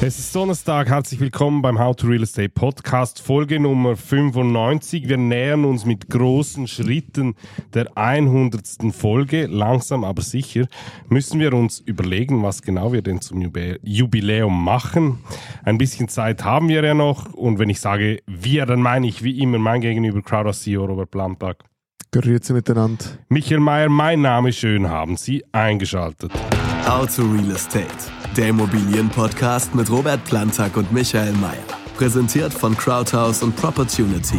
Es ist Donnerstag, herzlich willkommen beim How to Real Estate Podcast, Folge Nummer 95. Wir nähern uns mit großen Schritten der 100. Folge. Langsam aber sicher müssen wir uns überlegen, was genau wir denn zum Jubiläum machen. Ein bisschen Zeit haben wir ja noch und wenn ich sage wir, dann meine ich wie immer mein Gegenüber Crowder CEO Robert Plantag. Grüezi miteinander. Michael Mayer, mein Name, schön haben Sie eingeschaltet. How to Real Estate, der Immobilienpodcast mit Robert Plantag und Michael Mayer. Präsentiert von Crowdhouse und Propertunity.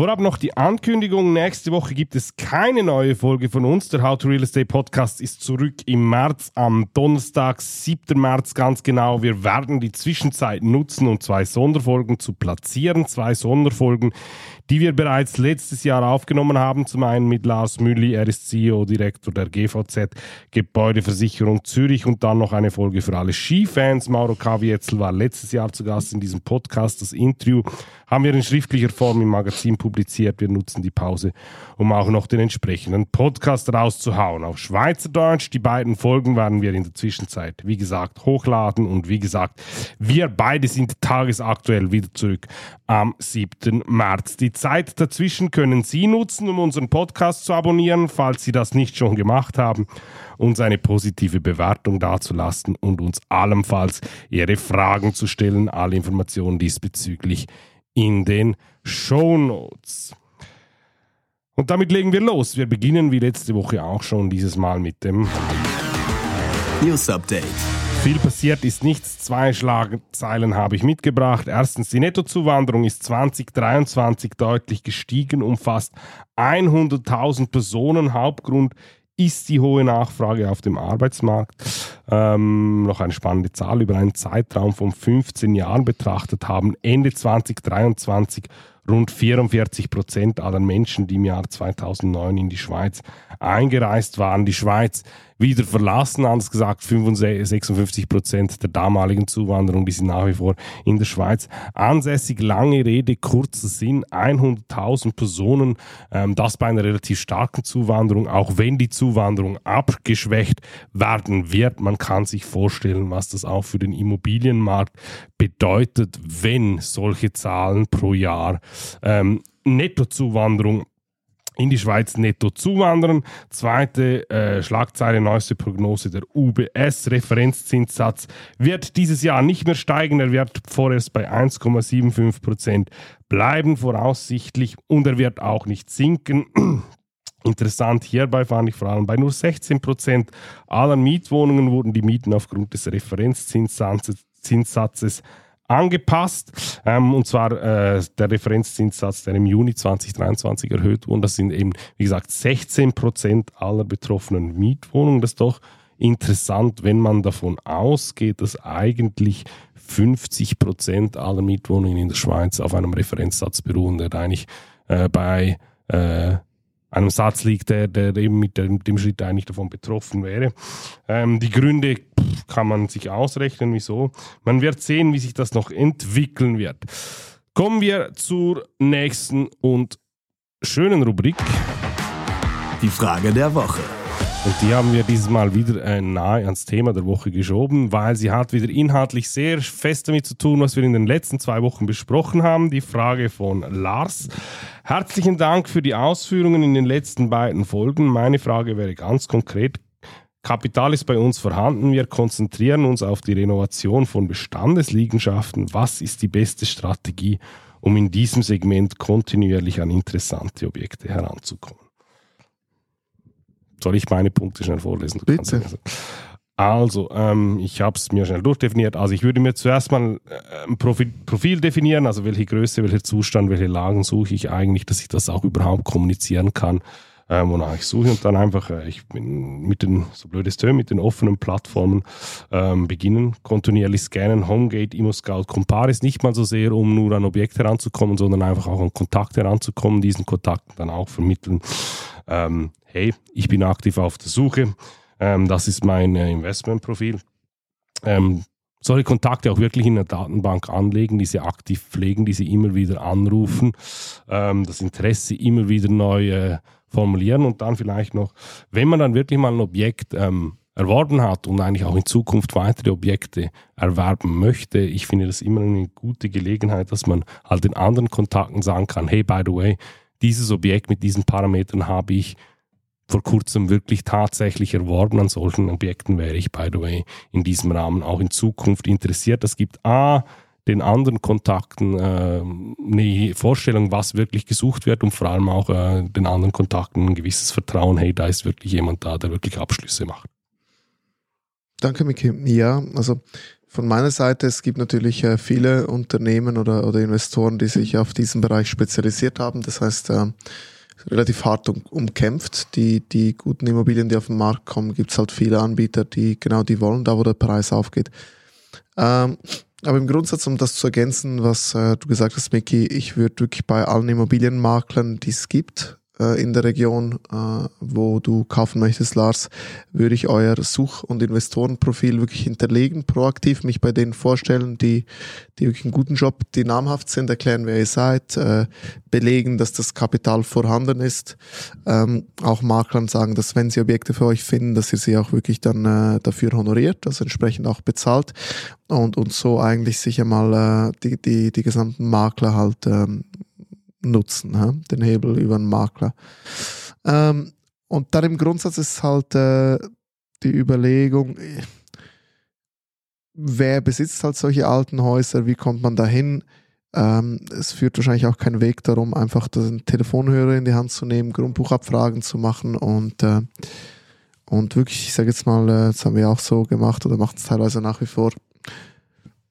Vorab noch die Ankündigung. Nächste Woche gibt es keine neue Folge von uns. Der How to Real Estate Podcast ist zurück im März, am Donnerstag, 7. März ganz genau. Wir werden die Zwischenzeit nutzen, um zwei Sonderfolgen zu platzieren. Zwei Sonderfolgen, die wir bereits letztes Jahr aufgenommen haben. Zum einen mit Lars Mülli, er ist CEO, Direktor der GVZ Gebäudeversicherung Zürich und dann noch eine Folge für alle Skifans. Mauro Kavietzel war letztes Jahr zu Gast in diesem Podcast. Das Interview haben wir in schriftlicher Form im Magazin publiziert. Wir nutzen die Pause, um auch noch den entsprechenden Podcast rauszuhauen. Auf Schweizerdeutsch, die beiden Folgen werden wir in der Zwischenzeit, wie gesagt, hochladen und wie gesagt, wir beide sind tagesaktuell wieder zurück am 7. März. Die Zeit dazwischen können Sie nutzen, um unseren Podcast zu abonnieren, falls Sie das nicht schon gemacht haben, uns eine positive Bewertung dazulassen und uns allenfalls Ihre Fragen zu stellen. Alle Informationen diesbezüglich in den Show Notes. Und damit legen wir los. Wir beginnen wie letzte Woche auch schon dieses Mal mit dem News Update. Viel passiert ist nichts. Zwei Schlagzeilen habe ich mitgebracht. Erstens, die Nettozuwanderung ist 2023 deutlich gestiegen, umfasst 100.000 Personen. Hauptgrund ist die hohe Nachfrage auf dem Arbeitsmarkt. Ähm, noch eine spannende Zahl. Über einen Zeitraum von 15 Jahren betrachtet haben Ende 2023 rund 44 Prozent aller Menschen, die im Jahr 2009 in die Schweiz eingereist waren, die Schweiz wieder verlassen. Anders gesagt, 56 Prozent der damaligen Zuwanderung, die sind nach wie vor in der Schweiz ansässig. Lange Rede, kurzer Sinn, 100.000 Personen, ähm, das bei einer relativ starken Zuwanderung, auch wenn die Zuwanderung abgeschwächt werden wird. Man kann sich vorstellen, was das auch für den Immobilienmarkt bedeutet, wenn solche Zahlen pro Jahr ähm, Nettozuwanderung in die Schweiz netto zuwandern. Zweite äh, Schlagzeile, neueste Prognose der UBS. Referenzzinssatz wird dieses Jahr nicht mehr steigen. Er wird vorerst bei 1,75 Prozent bleiben, voraussichtlich. Und er wird auch nicht sinken. Interessant hierbei fand ich vor allem, bei nur 16 Prozent aller Mietwohnungen wurden die Mieten aufgrund des Referenzzinssatzes angepasst. Ähm, und zwar äh, der Referenzzinssatz, der im Juni 2023 erhöht wurde. Das sind eben, wie gesagt, 16 Prozent aller betroffenen Mietwohnungen. Das ist doch interessant, wenn man davon ausgeht, dass eigentlich 50 Prozent aller Mietwohnungen in der Schweiz auf einem Referenzsatz beruhen, der eigentlich äh, bei äh, einem Satz liegt, der, der eben mit, der, mit, dem Schritt eigentlich davon betroffen wäre. Ähm, die Gründe kann man sich ausrechnen, wieso. Man wird sehen, wie sich das noch entwickeln wird. Kommen wir zur nächsten und schönen Rubrik. Die Frage der Woche. Und die haben wir dieses Mal wieder äh, nahe ans Thema der Woche geschoben, weil sie hat wieder inhaltlich sehr fest damit zu tun, was wir in den letzten zwei Wochen besprochen haben. Die Frage von Lars. Herzlichen Dank für die Ausführungen in den letzten beiden Folgen. Meine Frage wäre ganz konkret. Kapital ist bei uns vorhanden. Wir konzentrieren uns auf die Renovation von Bestandesliegenschaften. Was ist die beste Strategie, um in diesem Segment kontinuierlich an interessante Objekte heranzukommen? Soll ich meine Punkte schnell vorlesen? Bitte. Also, ähm, ich habe es mir schnell durchdefiniert. Also ich würde mir zuerst mal ein Profil, Profil, definieren, also welche Größe, welcher Zustand, welche Lagen suche ich eigentlich, dass ich das auch überhaupt kommunizieren kann, ähm, wonach ich suche. Und dann einfach, äh, ich bin mit den, so blödes Term, mit den offenen Plattformen ähm, beginnen, kontinuierlich scannen, Homegate, ImmoScout, Comparis, nicht mal so sehr, um nur an Objekte heranzukommen, sondern einfach auch an Kontakte heranzukommen, diesen Kontakten dann auch vermitteln. Ähm, hey, ich bin aktiv auf der Suche. Ähm, das ist mein äh, Investmentprofil. Ähm, solche Kontakte auch wirklich in der Datenbank anlegen, diese aktiv pflegen, diese immer wieder anrufen, ähm, das Interesse immer wieder neu äh, formulieren und dann vielleicht noch, wenn man dann wirklich mal ein Objekt ähm, erworben hat und eigentlich auch in Zukunft weitere Objekte erwerben möchte, ich finde das immer eine gute Gelegenheit, dass man halt den anderen Kontakten sagen kann, hey, by the way, dieses Objekt mit diesen Parametern habe ich vor kurzem wirklich tatsächlich erworben. An solchen Objekten wäre ich, by the way, in diesem Rahmen auch in Zukunft interessiert. Das gibt A, den anderen Kontakten äh, eine Vorstellung, was wirklich gesucht wird und vor allem auch äh, den anderen Kontakten ein gewisses Vertrauen, hey, da ist wirklich jemand da, der wirklich Abschlüsse macht. Danke, Miki. Ja, also von meiner Seite, es gibt natürlich äh, viele Unternehmen oder, oder Investoren, die sich auf diesen Bereich spezialisiert haben. Das heißt, äh, relativ hart um, umkämpft. Die, die guten Immobilien, die auf den Markt kommen, gibt es halt viele Anbieter, die genau die wollen, da wo der Preis aufgeht. Ähm, aber im Grundsatz, um das zu ergänzen, was äh, du gesagt hast, Miki, ich würde wirklich bei allen Immobilienmaklern, die es gibt, äh, in der Region, äh, wo du kaufen möchtest, Lars, würde ich euer Such- und Investorenprofil wirklich hinterlegen, proaktiv mich bei denen vorstellen, die, die wirklich einen guten Job, die namhaft sind, erklären, wer ihr seid, äh, belegen, dass das Kapital vorhanden ist. Ähm, auch Maklern sagen, dass wenn sie Objekte für euch finden, dass ihr sie auch wirklich dann äh, dafür honoriert, also entsprechend auch bezahlt und, und so eigentlich sicher mal äh, die, die, die gesamten Makler halt ähm, nutzen, ja? den Hebel über einen Makler. Ähm, und dann im Grundsatz ist halt äh, die Überlegung, wer besitzt halt solche alten Häuser, wie kommt man dahin? Ähm, es führt wahrscheinlich auch keinen Weg darum, einfach den Telefonhörer in die Hand zu nehmen, Grundbuchabfragen zu machen und, äh, und wirklich, ich sage jetzt mal, äh, das haben wir auch so gemacht oder machen es teilweise nach wie vor,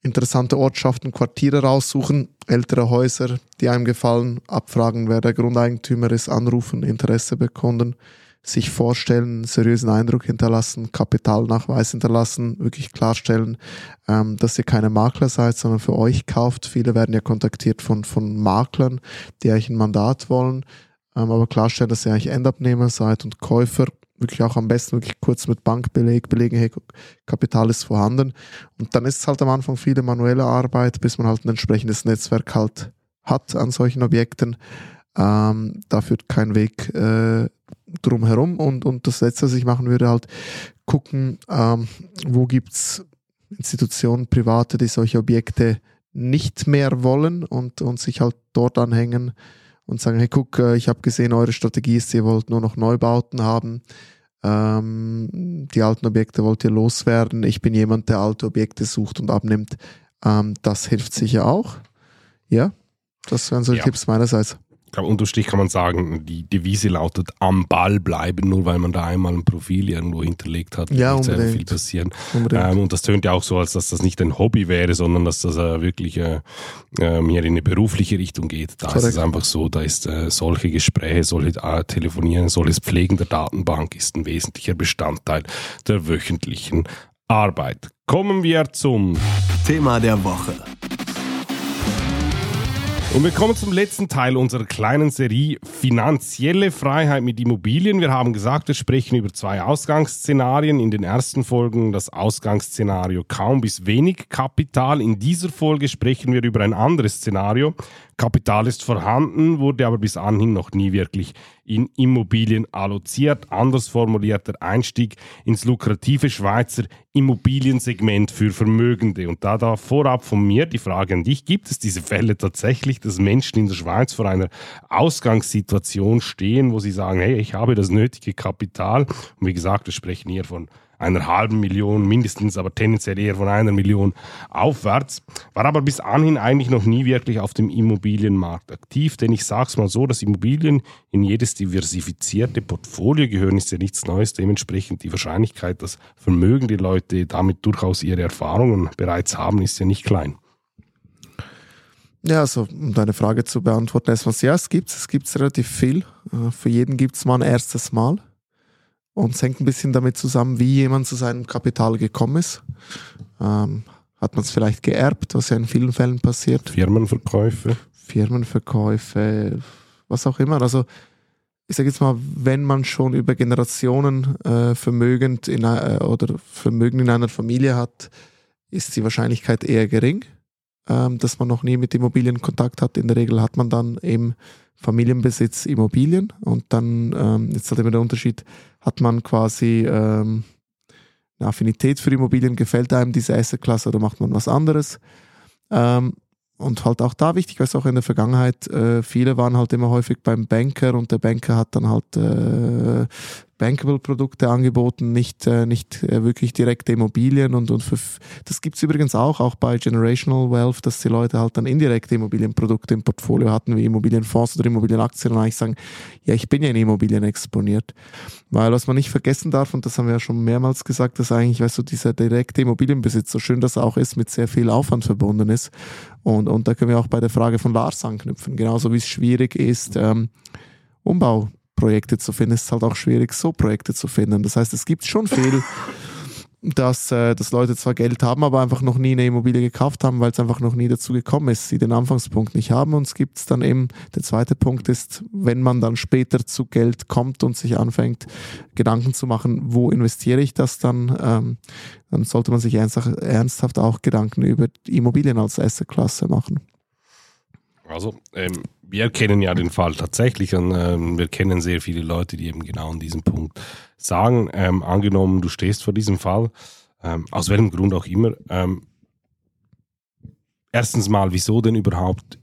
interessante Ortschaften, Quartiere raussuchen, ältere Häuser, die einem gefallen, abfragen, wer der Grundeigentümer ist, anrufen, Interesse bekunden, sich vorstellen, seriösen Eindruck hinterlassen, Kapitalnachweis hinterlassen, wirklich klarstellen, ähm, dass ihr keine Makler seid, sondern für euch kauft. Viele werden ja kontaktiert von, von Maklern, die eigentlich ein Mandat wollen, ähm, aber klarstellen, dass ihr eigentlich Endabnehmer seid und Käufer wirklich auch am besten wirklich kurz mit Bankbeleg belegen, hey, Kapital ist vorhanden. Und dann ist es halt am Anfang viele manuelle Arbeit, bis man halt ein entsprechendes Netzwerk halt hat an solchen Objekten. Ähm, da führt kein Weg äh, drum herum. Und, und das Letzte, was ich machen würde, halt gucken, ähm, wo gibt's Institutionen, Private, die solche Objekte nicht mehr wollen und, und sich halt dort anhängen und sagen, hey, guck, äh, ich habe gesehen, eure Strategie ist, ihr wollt nur noch Neubauten haben. Ähm, die alten Objekte wollt ihr loswerden. Ich bin jemand, der alte Objekte sucht und abnimmt. Ähm, das hilft sicher auch. Ja, das wären so die ja. Tipps meinerseits glaube, unterm Strich kann man sagen, die Devise lautet am Ball bleiben, nur weil man da einmal ein Profil irgendwo hinterlegt hat. Ja, wird sehr viel passieren. Ähm, und das tönt ja auch so, als dass das nicht ein Hobby wäre, sondern dass das äh, wirklich äh, äh, mehr in eine berufliche Richtung geht. Da Korrekt. ist es einfach so, da ist äh, solche Gespräche, solche äh, Telefonieren, solches Pflegen der Datenbank ist ein wesentlicher Bestandteil der wöchentlichen Arbeit. Kommen wir zum Thema der Woche. Und wir kommen zum letzten Teil unserer kleinen Serie Finanzielle Freiheit mit Immobilien. Wir haben gesagt, wir sprechen über zwei Ausgangsszenarien. In den ersten Folgen das Ausgangsszenario kaum bis wenig Kapital. In dieser Folge sprechen wir über ein anderes Szenario, Kapital ist vorhanden, wurde aber bis anhin noch nie wirklich in Immobilien alloziert. Anders formuliert der Einstieg ins lukrative Schweizer Immobiliensegment für Vermögende. Und da da vorab von mir die Frage an dich, gibt es diese Fälle tatsächlich, dass Menschen in der Schweiz vor einer Ausgangssituation stehen, wo sie sagen, hey, ich habe das nötige Kapital. Und wie gesagt, wir sprechen hier von einer halben Million mindestens, aber tendenziell eher von einer Million aufwärts. War aber bis anhin eigentlich noch nie wirklich auf dem Immobilienmarkt aktiv, denn ich sage es mal so, dass Immobilien in jedes diversifizierte Portfolio gehören, ist ja nichts Neues. Dementsprechend die Wahrscheinlichkeit, dass vermögende Leute damit durchaus ihre Erfahrungen bereits haben, ist ja nicht klein. Ja, also um deine Frage zu beantworten, erstmal ja, es gibt es gibt relativ viel. Äh, für jeden gibt es mal ein erstes Mal. Und es hängt ein bisschen damit zusammen, wie jemand zu seinem Kapital gekommen ist. Ähm, hat man es vielleicht geerbt, was ja in vielen Fällen passiert. Firmenverkäufe. Firmenverkäufe, was auch immer. Also ich sage jetzt mal, wenn man schon über Generationen äh, vermögend in, äh, oder Vermögen in einer Familie hat, ist die Wahrscheinlichkeit eher gering. ähm, dass man noch nie mit Immobilien Kontakt hat. In der Regel hat man dann eben Familienbesitz Immobilien und dann, ähm, jetzt halt immer der Unterschied, hat man quasi ähm, eine Affinität für Immobilien, gefällt einem diese Assetklasse oder macht man was anderes. Ähm, und halt auch da wichtig, weil es auch in der Vergangenheit, äh, viele waren halt immer häufig beim Banker und der Banker hat dann halt äh, Bankable-Produkte angeboten, nicht, äh, nicht äh, wirklich direkte Immobilien und, und für, das gibt's übrigens auch, auch bei Generational Wealth, dass die Leute halt dann indirekte Immobilienprodukte im Portfolio hatten, wie Immobilienfonds oder Immobilienaktien und eigentlich sagen, ja, ich bin ja in Immobilien exponiert. Weil was man nicht vergessen darf, und das haben wir ja schon mehrmals gesagt, dass eigentlich, weißt du, dieser direkte Immobilienbesitz, so schön das auch ist, mit sehr viel Aufwand verbunden ist. Und, und da können wir auch bei der Frage von Lars anknüpfen, genauso wie es schwierig ist, ähm, Umbau Projekte zu finden, ist es halt auch schwierig, so Projekte zu finden. Das heißt, es gibt schon viel, dass, äh, dass Leute zwar Geld haben, aber einfach noch nie eine Immobilie gekauft haben, weil es einfach noch nie dazu gekommen ist, sie den Anfangspunkt nicht haben. Und es gibt dann eben, der zweite Punkt ist, wenn man dann später zu Geld kommt und sich anfängt, Gedanken zu machen, wo investiere ich das dann, ähm, dann sollte man sich ernsthaft auch Gedanken über Immobilien als Assetklasse machen. Also, ähm, wir kennen ja den Fall tatsächlich und ähm, wir kennen sehr viele Leute, die eben genau an diesem Punkt sagen, ähm, angenommen, du stehst vor diesem Fall, ähm, aus welchem Grund auch immer, ähm, erstens mal, wieso denn überhaupt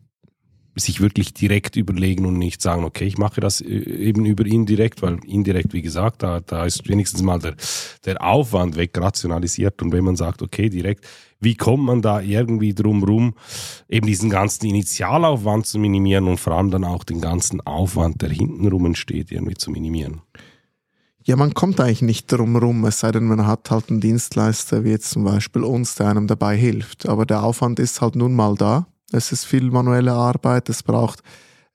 sich wirklich direkt überlegen und nicht sagen, okay, ich mache das äh, eben über indirekt, weil indirekt, wie gesagt, da, da ist wenigstens mal der, der Aufwand wegrationalisiert und wenn man sagt, okay, direkt, wie kommt man da irgendwie drum rum, eben diesen ganzen Initialaufwand zu minimieren und vor allem dann auch den ganzen Aufwand, der hintenrum entsteht, irgendwie zu minimieren? Ja, man kommt eigentlich nicht drum rum, es sei denn, man hat halt einen Dienstleister, wie jetzt zum Beispiel uns, der einem dabei hilft. Aber der Aufwand ist halt nun mal da. Es ist viel manuelle Arbeit, es braucht,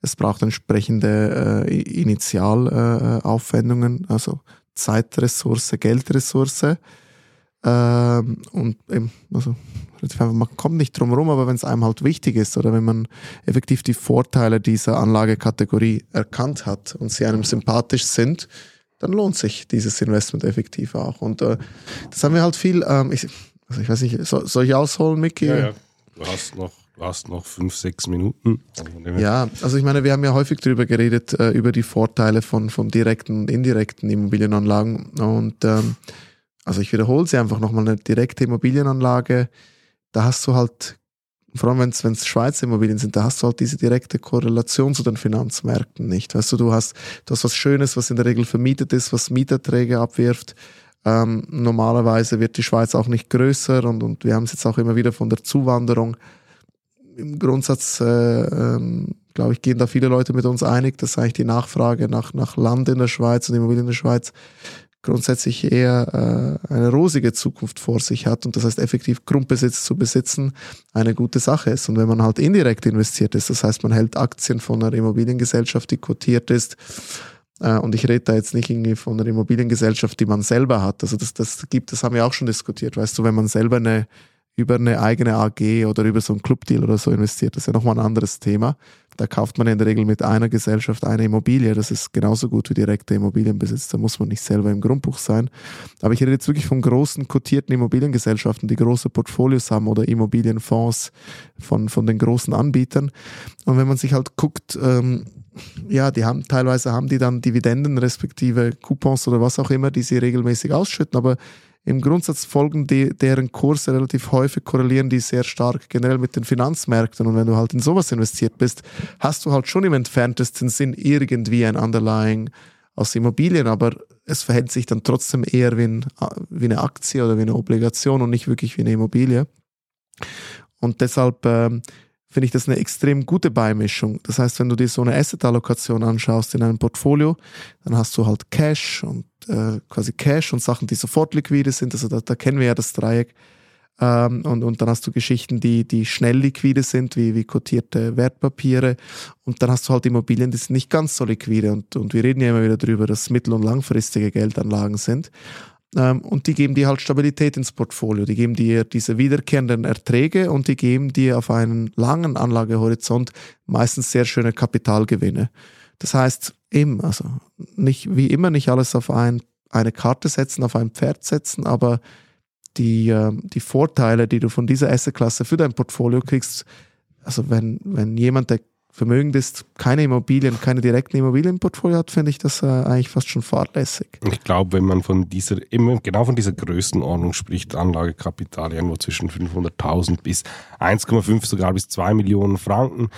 es braucht entsprechende äh, Initialaufwendungen, äh, also Zeitressource, Geldressource. Ähm, und eben, also man kommt nicht drum rum, aber wenn es einem halt wichtig ist oder wenn man effektiv die Vorteile dieser Anlagekategorie erkannt hat und sie einem sympathisch sind, dann lohnt sich dieses Investment effektiv auch. Und äh, das haben wir halt viel, ähm, ich, also ich weiß nicht, so, soll ich ausholen, Micky? Ja, ja. Du hast noch hast noch fünf, sechs Minuten. Ja, also ich meine, wir haben ja häufig darüber geredet, äh, über die Vorteile von, von direkten und indirekten Immobilienanlagen. Und ähm, also ich wiederhole sie einfach nochmal, eine direkte Immobilienanlage, da hast du halt, vor allem wenn es Schweizer Immobilien sind, da hast du halt diese direkte Korrelation zu den Finanzmärkten nicht. Weißt du, du hast, du hast was Schönes, was in der Regel vermietet ist, was Mieterträge abwirft. Ähm, normalerweise wird die Schweiz auch nicht größer und, und wir haben es jetzt auch immer wieder von der Zuwanderung. Im Grundsatz, äh, ähm, glaube ich, gehen da viele Leute mit uns einig, dass eigentlich die Nachfrage nach, nach Land in der Schweiz und Immobilien in der Schweiz grundsätzlich eher äh, eine rosige Zukunft vor sich hat und das heißt effektiv Grundbesitz zu besitzen eine gute Sache ist. Und wenn man halt indirekt investiert ist, das heißt man hält Aktien von einer Immobiliengesellschaft, die kotiert ist, äh, und ich rede da jetzt nicht irgendwie von einer Immobiliengesellschaft, die man selber hat. Also das, das gibt, das haben wir auch schon diskutiert. Weißt du, wenn man selber eine über eine eigene AG oder über so einen Clubdeal oder so investiert, das ist ja nochmal ein anderes Thema. Da kauft man in der Regel mit einer Gesellschaft eine Immobilie. Das ist genauso gut wie direkter Immobilienbesitz. Da muss man nicht selber im Grundbuch sein. Aber ich rede jetzt wirklich von großen kotierten Immobiliengesellschaften, die große Portfolios haben oder Immobilienfonds von, von den großen Anbietern. Und wenn man sich halt guckt, ähm, ja, die haben teilweise haben die dann Dividenden respektive Coupons oder was auch immer, die sie regelmäßig ausschütten, aber im Grundsatz folgen die, deren Kurse relativ häufig, korrelieren die sehr stark generell mit den Finanzmärkten. Und wenn du halt in sowas investiert bist, hast du halt schon im entferntesten Sinn irgendwie ein Underlying aus Immobilien, aber es verhält sich dann trotzdem eher wie, ein, wie eine Aktie oder wie eine Obligation und nicht wirklich wie eine Immobilie. Und deshalb ähm, finde ich das eine extrem gute Beimischung. Das heißt, wenn du dir so eine Asset-Allokation anschaust in einem Portfolio, dann hast du halt Cash und äh, quasi Cash und Sachen, die sofort liquide sind. Also da, da kennen wir ja das Dreieck. Ähm, und, und dann hast du Geschichten, die, die schnell liquide sind, wie, wie kotierte Wertpapiere. Und dann hast du halt Immobilien, die sind nicht ganz so liquide. Und, und wir reden ja immer wieder darüber, dass mittel- und langfristige Geldanlagen sind. Ähm, und die geben dir halt Stabilität ins Portfolio. Die geben dir diese wiederkehrenden Erträge und die geben dir auf einen langen Anlagehorizont meistens sehr schöne Kapitalgewinne. Das heißt, eben, also nicht, wie immer nicht alles auf ein, eine Karte setzen, auf ein Pferd setzen, aber die, äh, die Vorteile, die du von dieser Assetklasse für dein Portfolio kriegst, also wenn, wenn jemand, der vermögend ist, keine Immobilien, keine direkten Immobilien im Portfolio hat, finde ich das äh, eigentlich fast schon fahrlässig. Ich glaube, wenn man von dieser, genau von dieser Größenordnung spricht, Anlagekapital irgendwo zwischen 500.000 bis 1,5, sogar bis 2 Millionen Franken,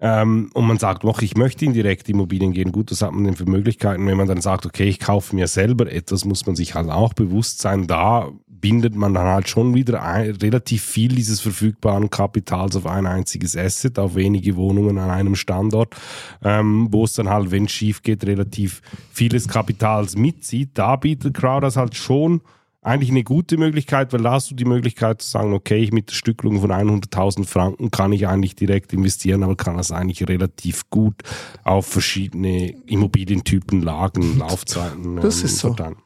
ähm, und man sagt, ich möchte in direkte Immobilien gehen, gut, das hat man denn für Möglichkeiten. Wenn man dann sagt, okay, ich kaufe mir selber etwas, muss man sich halt auch bewusst sein, da bindet man dann halt schon wieder ein, relativ viel dieses verfügbaren Kapitals auf ein einziges Asset, auf wenige Wohnungen an einem Standort, ähm, wo es dann halt, wenn es schief geht, relativ vieles Kapitals mitzieht. Da bietet Crowders halt schon eigentlich eine gute Möglichkeit, weil da hast du die Möglichkeit zu sagen, okay, ich mit der Stückelung von 100.000 Franken kann ich eigentlich direkt investieren, aber kann das eigentlich relativ gut auf verschiedene Immobilientypen, Lagen, Laufzeiten das ähm, ist so. Verteilen.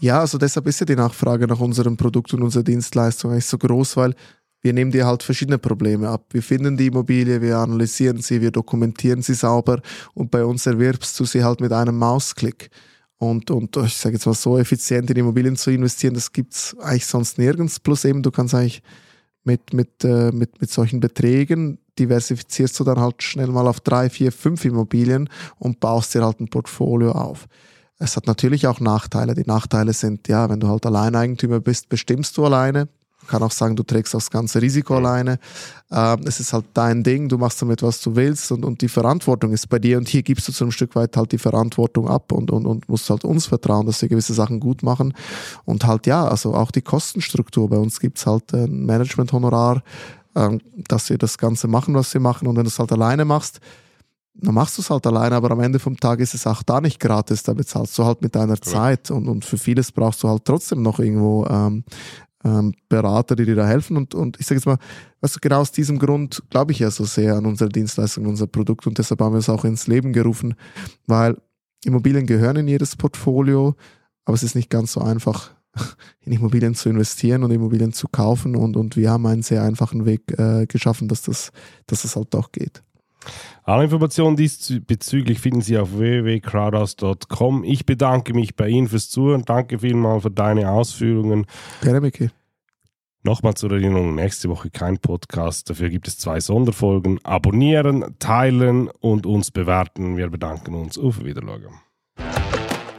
Ja, also deshalb ist ja die Nachfrage nach unserem Produkt und unserer Dienstleistung eigentlich so groß, weil wir nehmen dir halt verschiedene Probleme ab. Wir finden die Immobilie, wir analysieren sie, wir dokumentieren sie sauber und bei uns erwirbst du sie halt mit einem Mausklick. Und, und ich sage jetzt mal so effizient in Immobilien zu investieren, das gibt's eigentlich sonst nirgends. Plus eben, du kannst eigentlich mit, mit, äh, mit, mit solchen Beträgen diversifizierst du dann halt schnell mal auf drei, vier, fünf Immobilien und baust dir halt ein Portfolio auf. Es hat natürlich auch Nachteile. Die Nachteile sind, ja, wenn du halt Alleineigentümer bist, bestimmst du alleine. Kann auch sagen, du trägst das ganze Risiko alleine. Ähm, es ist halt dein Ding, du machst damit, was du willst und, und die Verantwortung ist bei dir. Und hier gibst du zu einem Stück weit halt die Verantwortung ab und, und, und musst halt uns vertrauen, dass wir gewisse Sachen gut machen. Und halt ja, also auch die Kostenstruktur. Bei uns gibt's halt ein Management-Honorar, ähm, dass wir das Ganze machen, was wir machen. Und wenn du es halt alleine machst, dann machst du es halt alleine, aber am Ende vom Tag ist es auch da nicht gratis, da bezahlst du halt mit deiner ja. Zeit und, und für vieles brauchst du halt trotzdem noch irgendwo ähm, ähm, Berater, die dir da helfen. Und, und ich sage jetzt mal, weißt du, genau aus diesem Grund glaube ich ja so sehr an unsere Dienstleistung, unser Produkt. Und deshalb haben wir es auch ins Leben gerufen, weil Immobilien gehören in jedes Portfolio, aber es ist nicht ganz so einfach, in Immobilien zu investieren und Immobilien zu kaufen. Und, und wir haben einen sehr einfachen Weg äh, geschaffen, dass das, dass das halt doch geht. Alle Informationen diesbezüglich finden Sie auf www.crowdhouse.com. Ich bedanke mich bei Ihnen fürs Zuhören. Danke vielmals für deine Ausführungen. Gerne, Micky. Nochmal zur Erinnerung, nächste Woche kein Podcast. Dafür gibt es zwei Sonderfolgen. Abonnieren, teilen und uns bewerten. Wir bedanken uns. Auf Wiedersehen.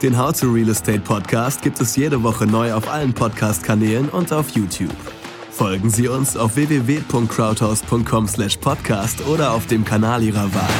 Den How to Real Estate Podcast gibt es jede Woche neu auf allen Podcast-Kanälen und auf YouTube. Folgen Sie uns auf www.crowdhouse.com/podcast oder auf dem Kanal Ihrer Wahl.